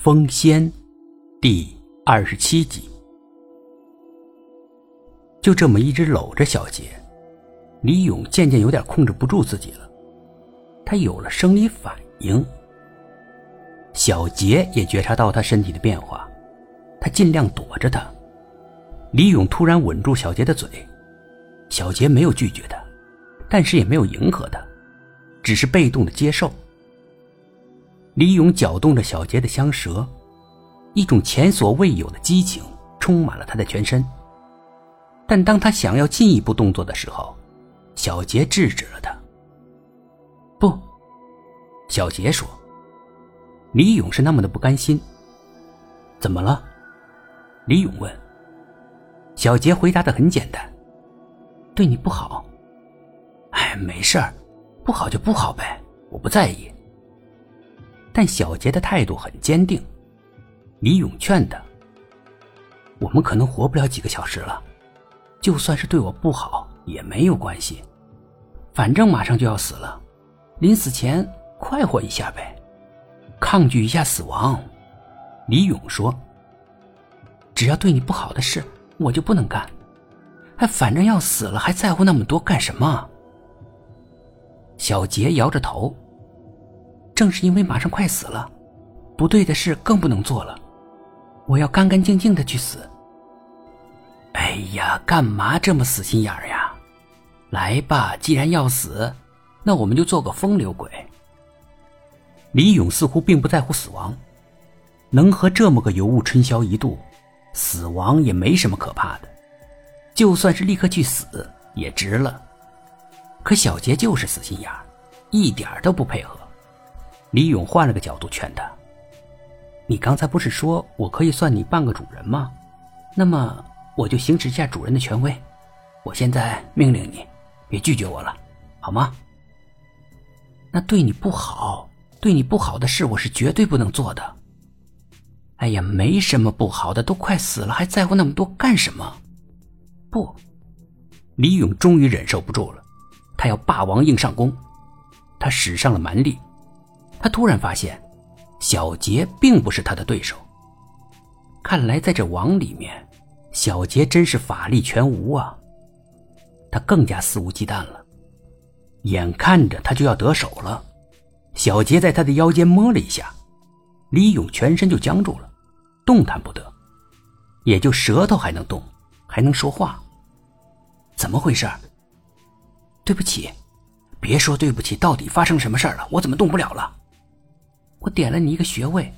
风仙，第二十七集。就这么一直搂着小杰，李勇渐渐有点控制不住自己了，他有了生理反应。小杰也觉察到他身体的变化，他尽量躲着他。李勇突然吻住小杰的嘴，小杰没有拒绝他，但是也没有迎合他，只是被动的接受。李勇搅动着小杰的香舌，一种前所未有的激情充满了他的全身。但当他想要进一步动作的时候，小杰制止了他。不，小杰说。李勇是那么的不甘心。怎么了？李勇问。小杰回答的很简单：“对你不好。”哎，没事儿，不好就不好呗，我不在意。但小杰的态度很坚定，李勇劝他：“我们可能活不了几个小时了，就算是对我不好也没有关系，反正马上就要死了，临死前快活一下呗，抗拒一下死亡。”李勇说：“只要对你不好的事，我就不能干，还反正要死了，还在乎那么多干什么？”小杰摇着头。正是因为马上快死了，不对的事更不能做了。我要干干净净的去死。哎呀，干嘛这么死心眼儿呀？来吧，既然要死，那我们就做个风流鬼。李勇似乎并不在乎死亡，能和这么个尤物春宵一度，死亡也没什么可怕的。就算是立刻去死也值了。可小杰就是死心眼儿，一点都不配合。李勇换了个角度劝他：“你刚才不是说我可以算你半个主人吗？那么我就行使一下主人的权威。我现在命令你，别拒绝我了，好吗？那对你不好，对你不好的事，我是绝对不能做的。哎呀，没什么不好的，都快死了，还在乎那么多干什么？不，李勇终于忍受不住了，他要霸王硬上弓，他使上了蛮力。他突然发现，小杰并不是他的对手。看来在这网里面，小杰真是法力全无啊！他更加肆无忌惮了。眼看着他就要得手了，小杰在他的腰间摸了一下，李勇全身就僵住了，动弹不得，也就舌头还能动，还能说话。怎么回事？对不起，别说对不起，到底发生什么事了？我怎么动不了了？我点了你一个穴位，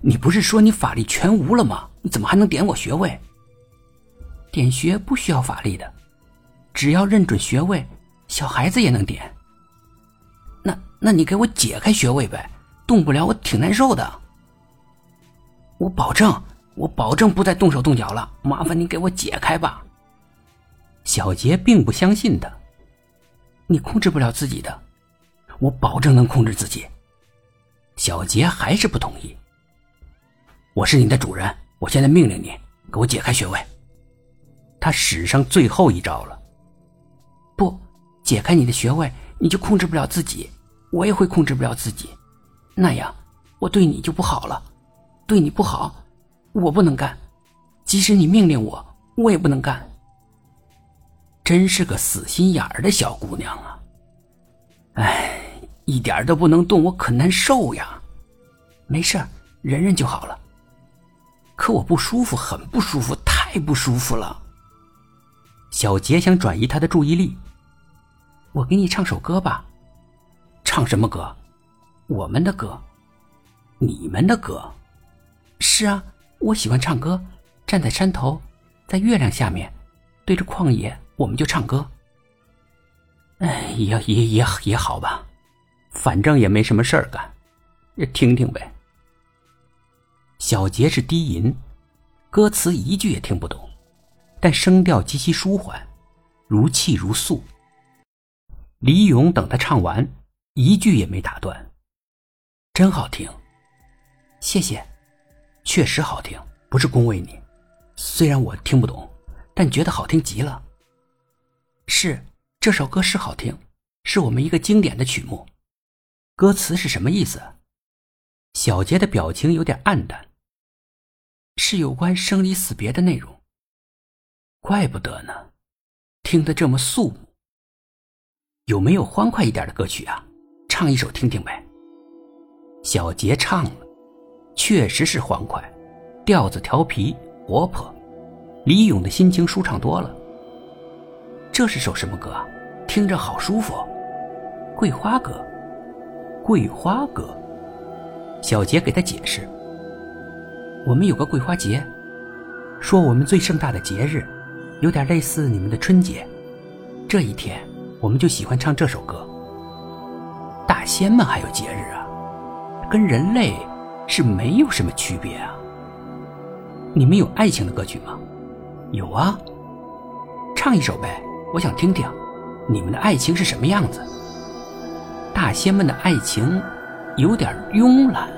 你不是说你法力全无了吗？你怎么还能点我穴位？点穴不需要法力的，只要认准穴位，小孩子也能点。那那你给我解开穴位呗，动不了我挺难受的。我保证，我保证不再动手动脚了。麻烦你给我解开吧。小杰并不相信他，你控制不了自己的，我保证能控制自己。小杰还是不同意。我是你的主人，我现在命令你给我解开穴位。他使上最后一招了。不解开你的穴位，你就控制不了自己，我也会控制不了自己，那样我对你就不好了。对你不好，我不能干，即使你命令我，我也不能干。真是个死心眼儿的小姑娘啊！哎。一点都不能动，我可难受呀。没事忍忍就好了。可我不舒服，很不舒服，太不舒服了。小杰想转移他的注意力。我给你唱首歌吧。唱什么歌？我们的歌。你们的歌？是啊，我喜欢唱歌。站在山头，在月亮下面，对着旷野，我们就唱歌。哎，也也也也好吧。反正也没什么事儿干，也听听呗。小杰是低吟，歌词一句也听不懂，但声调极其舒缓，如泣如诉。李勇等他唱完，一句也没打断，真好听，谢谢，确实好听，不是恭维你。虽然我听不懂，但觉得好听极了。是这首歌是好听，是我们一个经典的曲目。歌词是什么意思？小杰的表情有点暗淡。是有关生离死别的内容。怪不得呢，听得这么肃穆。有没有欢快一点的歌曲啊？唱一首听听呗。小杰唱了，确实是欢快，调子调皮活泼，李勇的心情舒畅多了。这是首什么歌？听着好舒服，《桂花歌》。桂花歌，小杰给他解释：“我们有个桂花节，说我们最盛大的节日，有点类似你们的春节。这一天，我们就喜欢唱这首歌。大仙们还有节日啊，跟人类是没有什么区别啊。你们有爱情的歌曲吗？有啊，唱一首呗，我想听听，你们的爱情是什么样子。”大仙们的爱情有点慵懒。